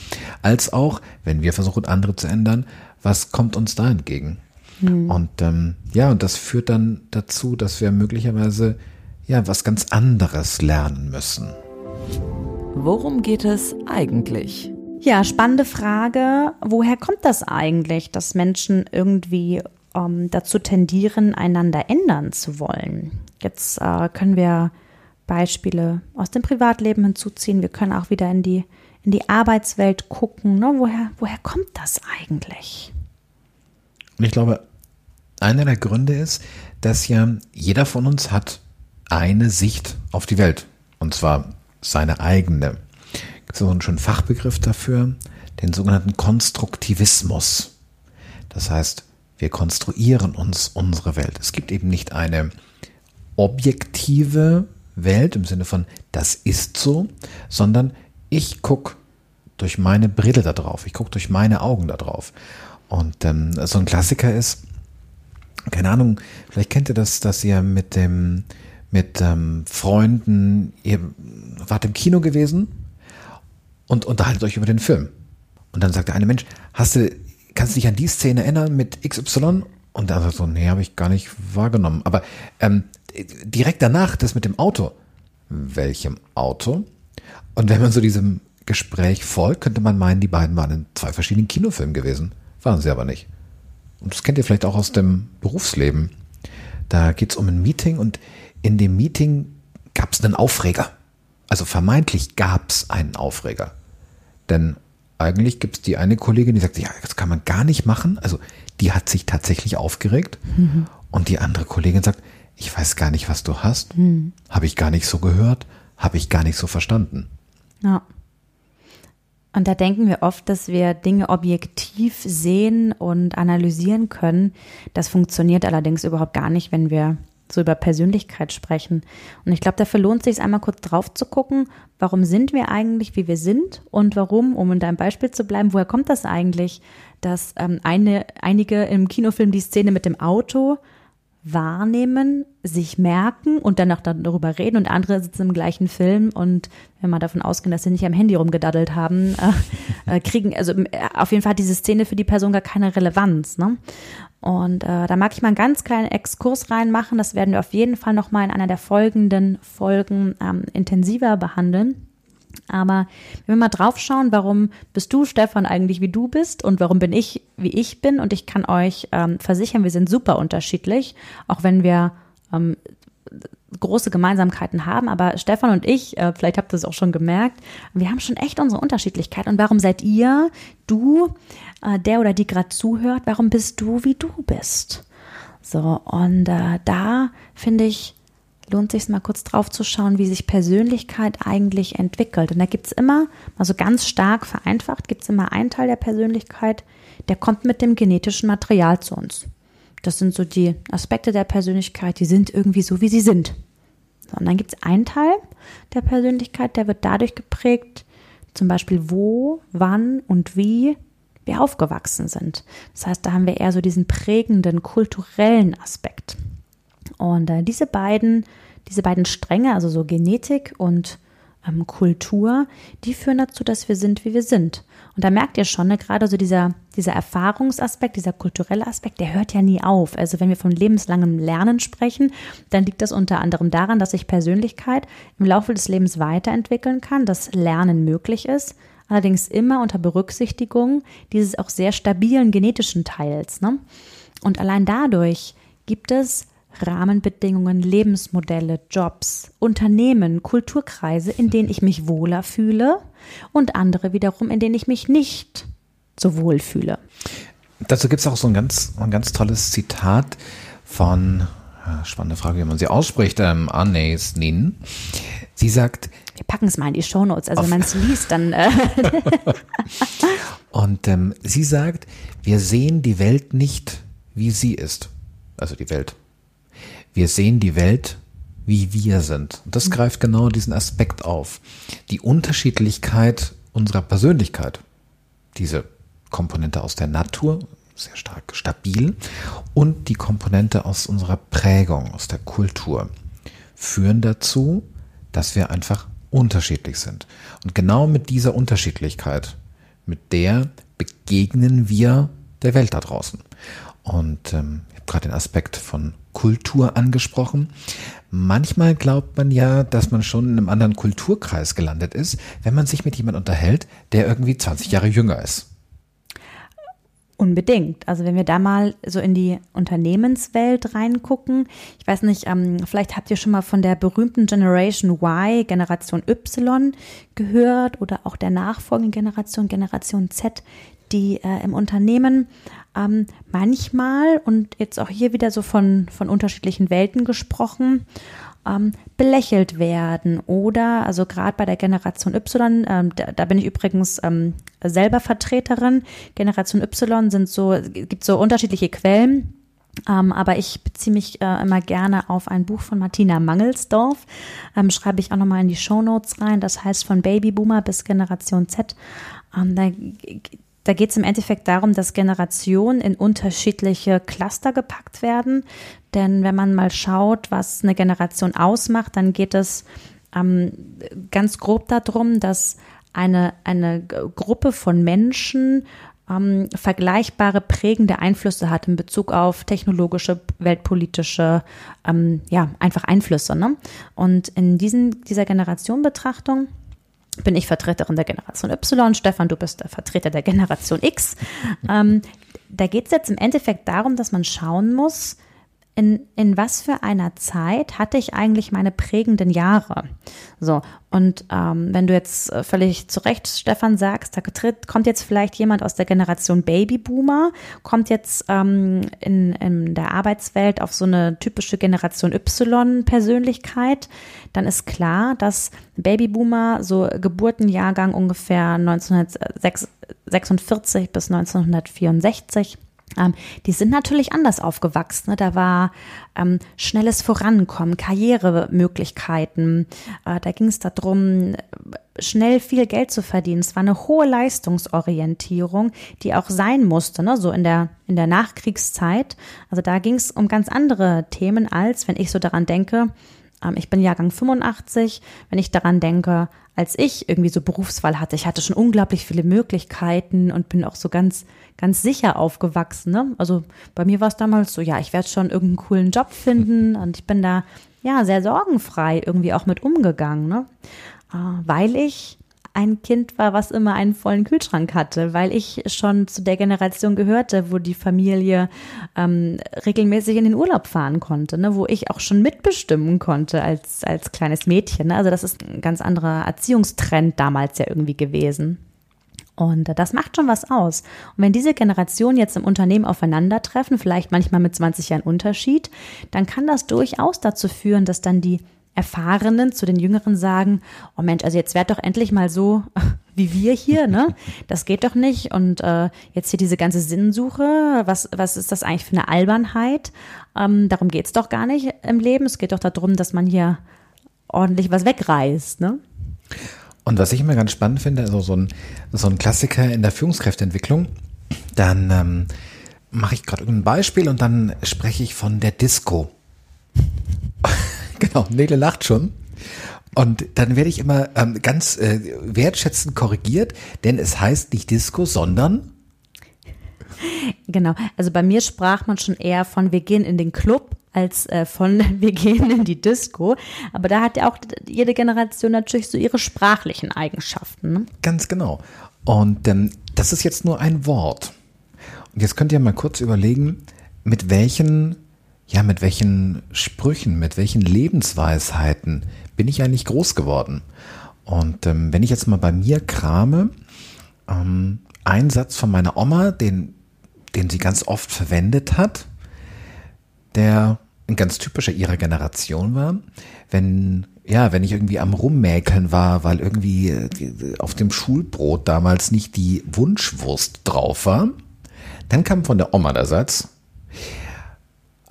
Als auch, wenn wir versuchen, andere zu ändern, was kommt uns da entgegen? Mhm. Und ähm, ja, und das führt dann dazu, dass wir möglicherweise ja was ganz anderes lernen müssen. Worum geht es eigentlich? Ja, spannende Frage. Woher kommt das eigentlich, dass Menschen irgendwie ähm, dazu tendieren, einander ändern zu wollen? Jetzt äh, können wir Beispiele aus dem Privatleben hinzuziehen. Wir können auch wieder in die, in die Arbeitswelt gucken. Ne? Woher, woher kommt das eigentlich? Und ich glaube, einer der Gründe ist, dass ja jeder von uns hat eine Sicht auf die Welt. Und zwar seine eigene. Gibt es so einen schönen Fachbegriff dafür, den sogenannten Konstruktivismus. Das heißt, wir konstruieren uns unsere Welt. Es gibt eben nicht eine objektive Welt im Sinne von das ist so, sondern ich gucke durch meine Brille da drauf, ich gucke durch meine Augen da drauf. Und ähm, so ein Klassiker ist, keine Ahnung, vielleicht kennt ihr das, dass ihr mit dem, mit ähm, Freunden, ihr wart im Kino gewesen und unterhaltet euch über den Film. Und dann sagt der eine Mensch, hast du, kannst du dich an die Szene erinnern mit XY? Und dann sagt so, nee, habe ich gar nicht wahrgenommen. Aber ähm, direkt danach das mit dem Auto. Welchem Auto? Und wenn man so diesem Gespräch folgt, könnte man meinen, die beiden waren in zwei verschiedenen Kinofilmen gewesen. Waren sie aber nicht. Und das kennt ihr vielleicht auch aus dem Berufsleben. Da geht es um ein Meeting und in dem Meeting gab es einen Aufreger. Also vermeintlich gab es einen Aufreger. Denn eigentlich gibt es die eine Kollegin, die sagt, ja, das kann man gar nicht machen. Also die hat sich tatsächlich aufgeregt. Mhm. Und die andere Kollegin sagt, ich weiß gar nicht, was du hast. Mhm. Habe ich gar nicht so gehört. Habe ich gar nicht so verstanden. Ja. Und da denken wir oft, dass wir Dinge objektiv sehen und analysieren können. Das funktioniert allerdings überhaupt gar nicht, wenn wir so über Persönlichkeit sprechen. Und ich glaube, dafür lohnt es sich einmal kurz drauf zu gucken, warum sind wir eigentlich, wie wir sind und warum, um in deinem Beispiel zu bleiben, woher kommt das eigentlich, dass ähm, eine, einige im Kinofilm die Szene mit dem Auto wahrnehmen, sich merken und dann auch darüber reden und andere sitzen im gleichen Film und wenn wir davon ausgehen, dass sie nicht am Handy rumgedaddelt haben, (laughs) äh, äh, kriegen, also äh, auf jeden Fall hat diese Szene für die Person gar keine Relevanz. Ne? Und äh, da mag ich mal einen ganz kleinen Exkurs reinmachen, das werden wir auf jeden Fall nochmal in einer der folgenden Folgen ähm, intensiver behandeln. Aber wenn wir mal drauf schauen, warum bist du, Stefan, eigentlich wie du bist und warum bin ich, wie ich bin? Und ich kann euch ähm, versichern, wir sind super unterschiedlich, auch wenn wir ähm, große Gemeinsamkeiten haben. Aber Stefan und ich, äh, vielleicht habt ihr es auch schon gemerkt, wir haben schon echt unsere Unterschiedlichkeit. Und warum seid ihr, du, äh, der oder die gerade zuhört, warum bist du, wie du bist? So, und äh, da finde ich, lohnt sich mal kurz drauf zu schauen, wie sich Persönlichkeit eigentlich entwickelt. Und da gibt es immer, also ganz stark vereinfacht, gibt es immer einen Teil der Persönlichkeit, der kommt mit dem genetischen Material zu uns. Das sind so die Aspekte der Persönlichkeit, die sind irgendwie so, wie sie sind. So, und dann gibt es einen Teil der Persönlichkeit, der wird dadurch geprägt, zum Beispiel wo, wann und wie wir aufgewachsen sind. Das heißt, da haben wir eher so diesen prägenden kulturellen Aspekt. Und äh, diese beiden, diese beiden Stränge, also so Genetik und ähm, Kultur, die führen dazu, dass wir sind, wie wir sind. Und da merkt ihr schon, ne, gerade so dieser, dieser Erfahrungsaspekt, dieser kulturelle Aspekt, der hört ja nie auf. Also wenn wir von lebenslangem Lernen sprechen, dann liegt das unter anderem daran, dass sich Persönlichkeit im Laufe des Lebens weiterentwickeln kann, dass Lernen möglich ist, allerdings immer unter Berücksichtigung dieses auch sehr stabilen genetischen Teils. Ne? Und allein dadurch gibt es Rahmenbedingungen, Lebensmodelle, Jobs, Unternehmen, Kulturkreise, in denen ich mich wohler fühle und andere wiederum, in denen ich mich nicht so wohl fühle. Dazu gibt es auch so ein ganz, ein ganz tolles Zitat von, spannende Frage, wie man sie ausspricht, ähm, Annes Nin. Sie sagt, wir packen es mal in die Shownotes, also wenn man es liest, dann. Äh (laughs) Und ähm, sie sagt, wir sehen die Welt nicht, wie sie ist. Also die Welt. Wir sehen die Welt, wie wir sind. Und das mhm. greift genau diesen Aspekt auf. Die Unterschiedlichkeit unserer Persönlichkeit. Diese Komponente aus der Natur, sehr stark stabil, und die Komponente aus unserer Prägung, aus der Kultur, führen dazu, dass wir einfach unterschiedlich sind. Und genau mit dieser Unterschiedlichkeit, mit der begegnen wir der Welt da draußen. Und ähm, ich habe gerade den Aspekt von Kultur angesprochen. Manchmal glaubt man ja, dass man schon in einem anderen Kulturkreis gelandet ist, wenn man sich mit jemandem unterhält, der irgendwie 20 Jahre jünger ist. Unbedingt. Also wenn wir da mal so in die Unternehmenswelt reingucken, ich weiß nicht, ähm, vielleicht habt ihr schon mal von der berühmten Generation Y, Generation Y gehört oder auch der nachfolgenden Generation, Generation Z, die äh, im Unternehmen ähm, manchmal und jetzt auch hier wieder so von, von unterschiedlichen Welten gesprochen, ähm, belächelt werden oder, also gerade bei der Generation Y, ähm, da, da, bin ich übrigens ähm, selber Vertreterin. Generation Y sind so, gibt so unterschiedliche Quellen. Ähm, aber ich beziehe mich äh, immer gerne auf ein Buch von Martina Mangelsdorf. Ähm, schreibe ich auch nochmal in die Show Notes rein. Das heißt von Babyboomer bis Generation Z. Ähm, da da geht es im Endeffekt darum, dass Generationen in unterschiedliche Cluster gepackt werden. Denn wenn man mal schaut, was eine Generation ausmacht, dann geht es ähm, ganz grob darum, dass eine, eine Gruppe von Menschen ähm, vergleichbare prägende Einflüsse hat in Bezug auf technologische, weltpolitische, ähm, ja, einfach Einflüsse. Ne? Und in diesen, dieser Generationenbetrachtung bin ich Vertreterin der Generation Y, Stefan, du bist der Vertreter der Generation X. Ähm, da geht es jetzt im Endeffekt darum, dass man schauen muss, in, in was für einer Zeit hatte ich eigentlich meine prägenden Jahre? So, und ähm, wenn du jetzt äh, völlig zu Recht, Stefan, sagst, da tritt, kommt jetzt vielleicht jemand aus der Generation Babyboomer, kommt jetzt ähm, in, in der Arbeitswelt auf so eine typische Generation Y-Persönlichkeit, dann ist klar, dass Babyboomer so Geburtenjahrgang ungefähr 1946 bis 1964 ähm, die sind natürlich anders aufgewachsen. Ne? Da war ähm, schnelles Vorankommen, Karrieremöglichkeiten. Äh, da ging es darum, schnell viel Geld zu verdienen. Es war eine hohe Leistungsorientierung, die auch sein musste, ne? so in der, in der Nachkriegszeit. Also da ging es um ganz andere Themen, als wenn ich so daran denke, ich bin Jahrgang 85, wenn ich daran denke, als ich irgendwie so Berufswahl hatte, ich hatte schon unglaublich viele Möglichkeiten und bin auch so ganz, ganz sicher aufgewachsen. Ne? Also bei mir war es damals so, ja, ich werde schon irgendeinen coolen Job (laughs) finden und ich bin da ja sehr sorgenfrei irgendwie auch mit umgegangen, ne? Äh, weil ich ein Kind war, was immer einen vollen Kühlschrank hatte, weil ich schon zu der Generation gehörte, wo die Familie ähm, regelmäßig in den Urlaub fahren konnte, ne, wo ich auch schon mitbestimmen konnte als, als kleines Mädchen. Ne? Also das ist ein ganz anderer Erziehungstrend damals ja irgendwie gewesen. Und das macht schon was aus. Und wenn diese Generationen jetzt im Unternehmen aufeinandertreffen, vielleicht manchmal mit 20 Jahren Unterschied, dann kann das durchaus dazu führen, dass dann die Erfahrenen zu den Jüngeren sagen, oh Mensch, also jetzt werd doch endlich mal so (laughs) wie wir hier, ne? Das geht doch nicht. Und äh, jetzt hier diese ganze Sinnsuche, was, was ist das eigentlich für eine Albernheit? Ähm, darum geht's doch gar nicht im Leben. Es geht doch darum, dass man hier ordentlich was wegreißt, ne? Und was ich immer ganz spannend finde, also so ein, so ein Klassiker in der Führungskräfteentwicklung, dann ähm, mache ich gerade ein Beispiel und dann spreche ich von der Disco. (laughs) Genau, Nele lacht schon. Und dann werde ich immer ähm, ganz äh, wertschätzend korrigiert, denn es heißt nicht Disco, sondern Genau, also bei mir sprach man schon eher von wir gehen in den Club als äh, von (laughs) wir gehen in die Disco. Aber da hat ja auch jede Generation natürlich so ihre sprachlichen Eigenschaften. Ne? Ganz genau. Und ähm, das ist jetzt nur ein Wort. Und jetzt könnt ihr mal kurz überlegen, mit welchen ja, mit welchen Sprüchen, mit welchen Lebensweisheiten bin ich eigentlich groß geworden? Und ähm, wenn ich jetzt mal bei mir krame, ähm, ein Satz von meiner Oma, den, den sie ganz oft verwendet hat, der ein ganz typischer ihrer Generation war. Wenn, ja, wenn ich irgendwie am Rummäkeln war, weil irgendwie äh, auf dem Schulbrot damals nicht die Wunschwurst drauf war, dann kam von der Oma der Satz,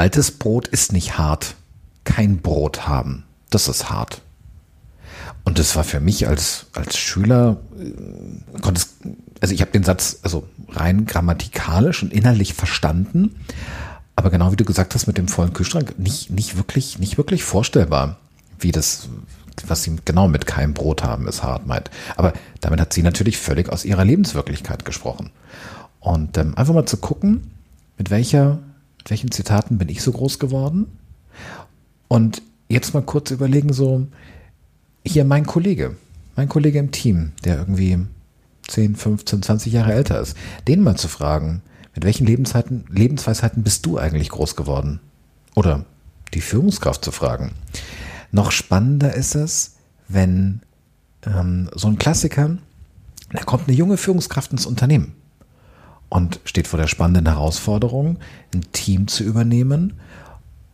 altes Brot ist nicht hart. Kein Brot haben, das ist hart. Und das war für mich als, als Schüler, äh, also ich habe den Satz also rein grammatikalisch und innerlich verstanden, aber genau wie du gesagt hast mit dem vollen Kühlschrank, nicht, nicht wirklich, nicht wirklich vorstellbar, wie das, was sie genau mit keinem Brot haben, ist hart meint. Aber damit hat sie natürlich völlig aus ihrer Lebenswirklichkeit gesprochen. Und ähm, einfach mal zu gucken, mit welcher, mit welchen Zitaten bin ich so groß geworden? Und jetzt mal kurz überlegen, so, hier mein Kollege, mein Kollege im Team, der irgendwie 10, 15, 20 Jahre älter ist, den mal zu fragen, mit welchen Lebenszeiten, Lebensweisheiten bist du eigentlich groß geworden? Oder die Führungskraft zu fragen. Noch spannender ist es, wenn ähm, so ein Klassiker, da kommt eine junge Führungskraft ins Unternehmen und steht vor der spannenden Herausforderung, ein Team zu übernehmen,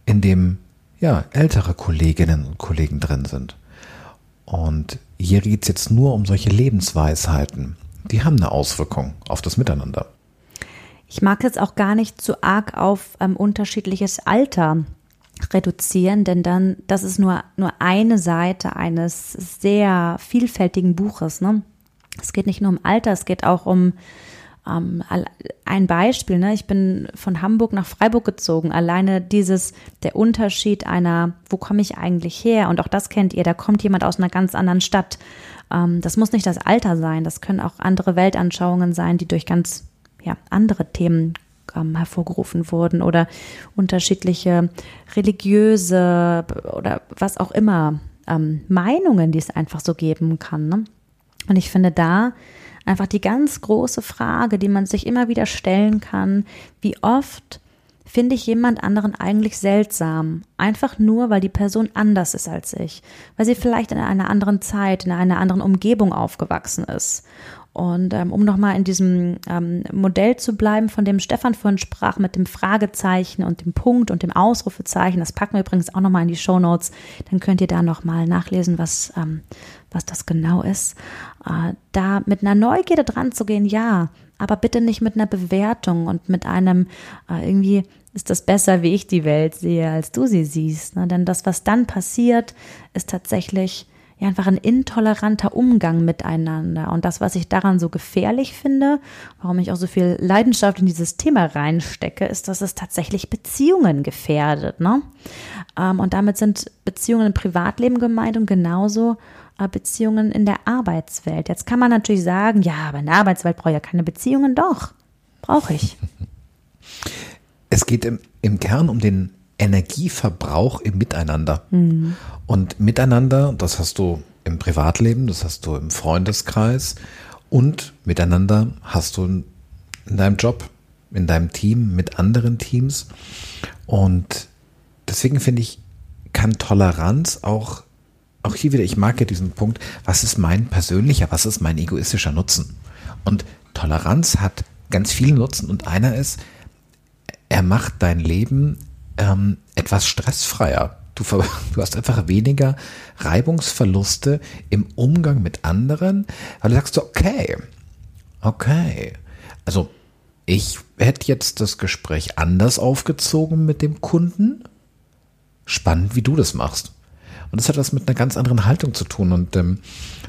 in dem ja ältere Kolleginnen und Kollegen drin sind. Und hier geht es jetzt nur um solche Lebensweisheiten. Die haben eine Auswirkung auf das Miteinander. Ich mag jetzt auch gar nicht zu arg auf ähm, unterschiedliches Alter reduzieren, denn dann, das ist nur, nur eine Seite eines sehr vielfältigen Buches. Ne? Es geht nicht nur um Alter, es geht auch um ähm, ein Beispiel. Ne? Ich bin von Hamburg nach Freiburg gezogen. Alleine dieses, der Unterschied einer, wo komme ich eigentlich her? Und auch das kennt ihr, da kommt jemand aus einer ganz anderen Stadt. Ähm, das muss nicht das Alter sein, das können auch andere Weltanschauungen sein, die durch ganz ja, andere Themen ähm, hervorgerufen wurden oder unterschiedliche religiöse oder was auch immer ähm, Meinungen, die es einfach so geben kann. Ne? Und ich finde da einfach die ganz große Frage, die man sich immer wieder stellen kann, wie oft finde ich jemand anderen eigentlich seltsam, einfach nur, weil die Person anders ist als ich, weil sie vielleicht in einer anderen Zeit, in einer anderen Umgebung aufgewachsen ist. Und ähm, um nochmal in diesem ähm, Modell zu bleiben, von dem Stefan vorhin sprach, mit dem Fragezeichen und dem Punkt und dem Ausrufezeichen, das packen wir übrigens auch nochmal in die Show Notes, dann könnt ihr da nochmal nachlesen, was, ähm, was das genau ist. Äh, da mit einer Neugierde dran zu gehen, ja, aber bitte nicht mit einer Bewertung und mit einem äh, irgendwie ist das besser, wie ich die Welt sehe, als du sie siehst. Ne? Denn das, was dann passiert, ist tatsächlich ja einfach ein intoleranter Umgang miteinander. Und das, was ich daran so gefährlich finde, warum ich auch so viel Leidenschaft in dieses Thema reinstecke, ist, dass es tatsächlich Beziehungen gefährdet. Ne? Ähm, und damit sind Beziehungen im Privatleben gemeint und genauso Beziehungen in der Arbeitswelt. Jetzt kann man natürlich sagen, ja, aber in der Arbeitswelt brauche ich ja keine Beziehungen. Doch, brauche ich. Es geht im, im Kern um den Energieverbrauch im Miteinander. Mhm. Und miteinander, das hast du im Privatleben, das hast du im Freundeskreis und miteinander hast du in, in deinem Job, in deinem Team, mit anderen Teams. Und deswegen finde ich, kann Toleranz auch, auch hier wieder, ich mag ja diesen Punkt, was ist mein persönlicher, was ist mein egoistischer Nutzen? Und Toleranz hat ganz viel Nutzen und einer ist, er macht dein Leben ähm, etwas stressfreier. Du, (laughs) du hast einfach weniger Reibungsverluste im Umgang mit anderen, weil du sagst okay, okay. Also ich hätte jetzt das Gespräch anders aufgezogen mit dem Kunden. Spannend, wie du das machst. Und das hat was mit einer ganz anderen Haltung zu tun. Und ähm,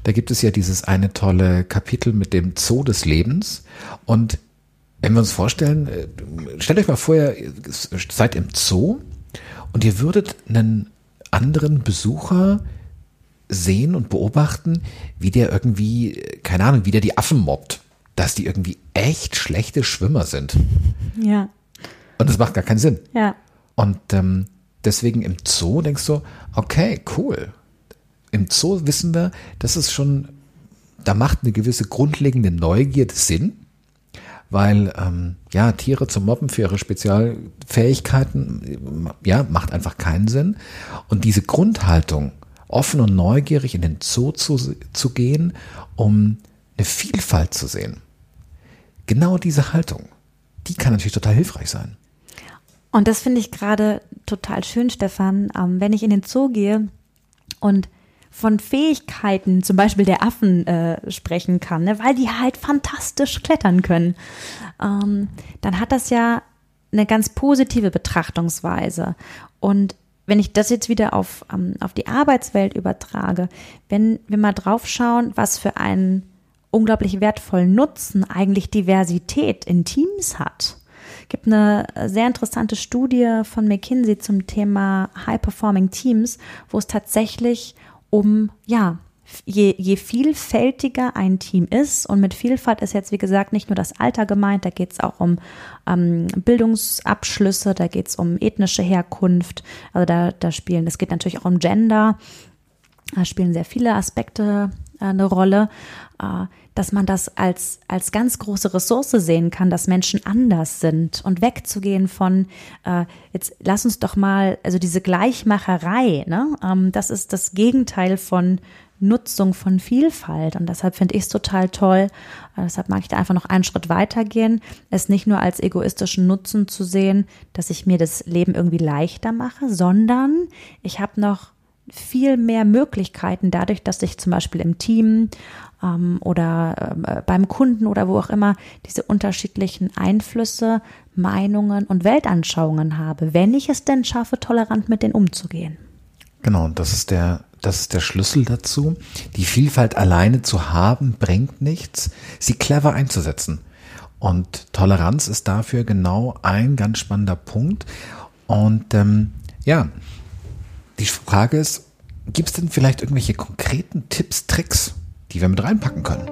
da gibt es ja dieses eine tolle Kapitel mit dem Zoo des Lebens. Und wenn wir uns vorstellen, äh, stellt euch mal vor, ihr seid im Zoo und ihr würdet einen anderen Besucher sehen und beobachten, wie der irgendwie, keine Ahnung, wie der die Affen mobbt. Dass die irgendwie echt schlechte Schwimmer sind. Ja. Und das macht gar keinen Sinn. Ja. Und ähm, deswegen im Zoo denkst du, okay, cool. Im Zoo wissen wir, das ist schon, da macht eine gewisse grundlegende Neugierde Sinn weil ähm, ja Tiere zu mobben für ihre Spezialfähigkeiten ja macht einfach keinen Sinn und diese Grundhaltung offen und neugierig in den Zoo zu, zu gehen, um eine Vielfalt zu sehen. Genau diese Haltung, die kann natürlich total hilfreich sein. Und das finde ich gerade total schön, Stefan, ähm, wenn ich in den Zoo gehe und von Fähigkeiten, zum Beispiel der Affen, äh, sprechen kann, ne, weil die halt fantastisch klettern können, ähm, dann hat das ja eine ganz positive Betrachtungsweise. Und wenn ich das jetzt wieder auf, ähm, auf die Arbeitswelt übertrage, wenn wir mal drauf schauen, was für einen unglaublich wertvollen Nutzen eigentlich Diversität in Teams hat. Gibt eine sehr interessante Studie von McKinsey zum Thema High Performing Teams, wo es tatsächlich um, ja, je, je vielfältiger ein Team ist, und mit Vielfalt ist jetzt, wie gesagt, nicht nur das Alter gemeint, da geht es auch um ähm, Bildungsabschlüsse, da geht es um ethnische Herkunft, also da, da spielen, es geht natürlich auch um Gender, da spielen sehr viele Aspekte äh, eine Rolle, äh, dass man das als, als ganz große Ressource sehen kann, dass Menschen anders sind und wegzugehen von, äh, jetzt lass uns doch mal, also diese Gleichmacherei, ne? Ähm, das ist das Gegenteil von Nutzung von Vielfalt. Und deshalb finde ich es total toll. Äh, deshalb mag ich da einfach noch einen Schritt weitergehen, es nicht nur als egoistischen Nutzen zu sehen, dass ich mir das Leben irgendwie leichter mache, sondern ich habe noch viel mehr Möglichkeiten dadurch, dass ich zum Beispiel im Team ähm, oder äh, beim Kunden oder wo auch immer diese unterschiedlichen Einflüsse, Meinungen und Weltanschauungen habe, wenn ich es denn schaffe, tolerant mit denen umzugehen. Genau, das ist der, das ist der Schlüssel dazu. Die Vielfalt alleine zu haben, bringt nichts, sie clever einzusetzen. Und Toleranz ist dafür genau ein ganz spannender Punkt. Und ähm, ja, die Frage ist, gibt es denn vielleicht irgendwelche konkreten Tipps, Tricks, die wir mit reinpacken können?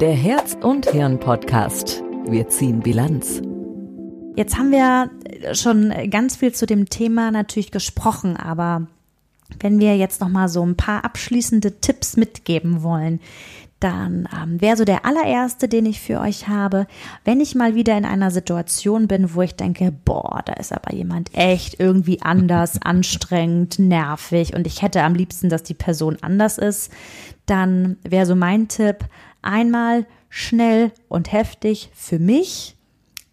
Der Herz und Hirn Podcast. Wir ziehen Bilanz. Jetzt haben wir schon ganz viel zu dem Thema natürlich gesprochen, aber wenn wir jetzt noch mal so ein paar abschließende Tipps mitgeben wollen, dann ähm, wäre so der allererste, den ich für euch habe, wenn ich mal wieder in einer Situation bin, wo ich denke, boah, da ist aber jemand echt irgendwie anders, (laughs) anstrengend, nervig und ich hätte am liebsten, dass die Person anders ist, dann wäre so mein Tipp, einmal schnell und heftig für mich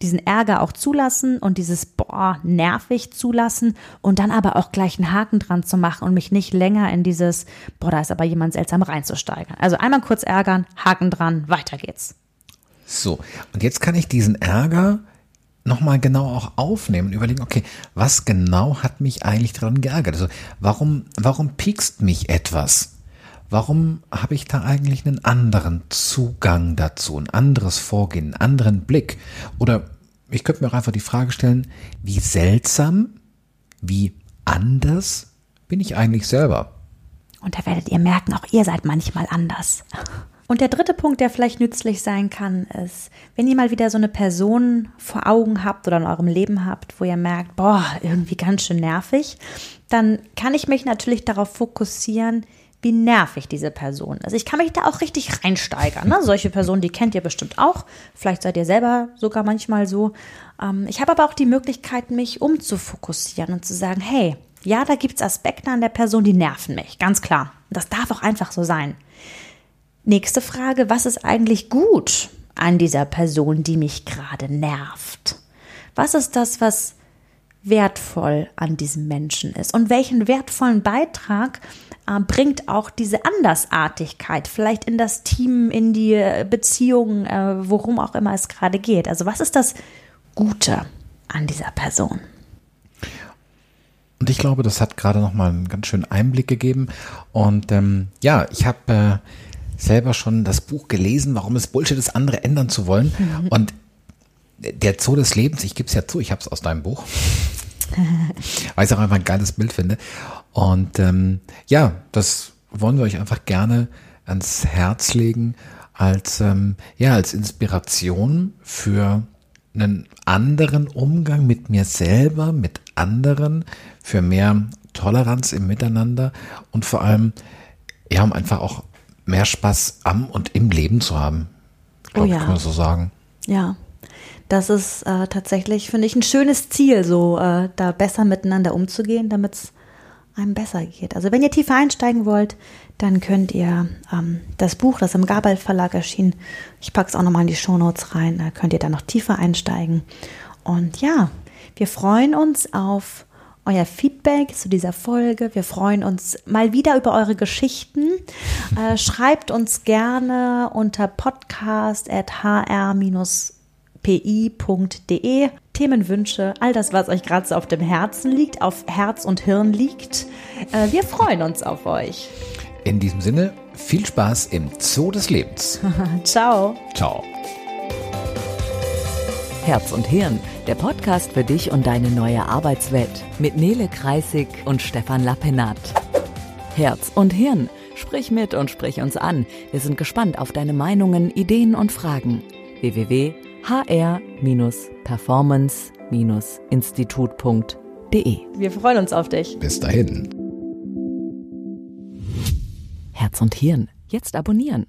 diesen Ärger auch zulassen und dieses boah, nervig zulassen und dann aber auch gleich einen Haken dran zu machen und mich nicht länger in dieses boah, da ist aber jemand seltsam reinzusteigern. Also einmal kurz ärgern, Haken dran, weiter geht's. So, und jetzt kann ich diesen Ärger nochmal genau auch aufnehmen und überlegen, okay, was genau hat mich eigentlich daran geärgert? Also warum, warum piekst mich etwas? Warum habe ich da eigentlich einen anderen Zugang dazu, ein anderes Vorgehen, einen anderen Blick? Oder ich könnte mir auch einfach die Frage stellen, wie seltsam, wie anders bin ich eigentlich selber? Und da werdet ihr merken, auch ihr seid manchmal anders. Und der dritte Punkt, der vielleicht nützlich sein kann, ist, wenn ihr mal wieder so eine Person vor Augen habt oder in eurem Leben habt, wo ihr merkt, boah, irgendwie ganz schön nervig, dann kann ich mich natürlich darauf fokussieren, wie nervig diese Person ist. Ich kann mich da auch richtig reinsteigern. Ne? Solche Personen, die kennt ihr bestimmt auch. Vielleicht seid ihr selber sogar manchmal so. Ähm, ich habe aber auch die Möglichkeit, mich umzufokussieren und zu sagen, hey, ja, da gibt es Aspekte an der Person, die nerven mich. Ganz klar. Das darf auch einfach so sein. Nächste Frage, was ist eigentlich gut an dieser Person, die mich gerade nervt? Was ist das, was wertvoll an diesem Menschen ist und welchen wertvollen Beitrag äh, bringt auch diese Andersartigkeit vielleicht in das Team, in die Beziehung, äh, worum auch immer es gerade geht. Also was ist das Gute an dieser Person? Und ich glaube, das hat gerade noch mal einen ganz schönen Einblick gegeben. Und ähm, ja, ich habe äh, selber schon das Buch gelesen, warum es Bullshit ist, andere ändern zu wollen. Mhm. Und der Zoo des Lebens, ich gebe es ja zu, ich habe es aus deinem Buch. (laughs) weil ich auch einfach ein geiles Bild finde. Und ähm, ja, das wollen wir euch einfach gerne ans Herz legen als ähm, ja als Inspiration für einen anderen Umgang mit mir selber, mit anderen, für mehr Toleranz im Miteinander und vor allem ja, um einfach auch mehr Spaß am und im Leben zu haben. Glaube oh ja. kann man so sagen. Ja, das ist äh, tatsächlich, finde ich, ein schönes Ziel, so äh, da besser miteinander umzugehen, damit es einem besser geht. Also wenn ihr tiefer einsteigen wollt, dann könnt ihr ähm, das Buch, das im Gabel Verlag erschien, ich packe es auch nochmal in die Shownotes rein, da könnt ihr dann noch tiefer einsteigen. Und ja, wir freuen uns auf euer Feedback zu dieser Folge. Wir freuen uns mal wieder über eure Geschichten. Äh, schreibt uns gerne unter podcast.hr-pi.de Themenwünsche, all das, was euch gerade so auf dem Herzen liegt, auf Herz und Hirn liegt. Äh, wir freuen uns auf euch. In diesem Sinne, viel Spaß im Zoo des Lebens. (laughs) Ciao. Ciao. Herz und Hirn, der Podcast für dich und deine neue Arbeitswelt mit Nele Kreisig und Stefan Lappenat. Herz und Hirn, sprich mit und sprich uns an. Wir sind gespannt auf deine Meinungen, Ideen und Fragen. www.hr-performance-institut.de Wir freuen uns auf dich. Bis dahin. Herz und Hirn, jetzt abonnieren.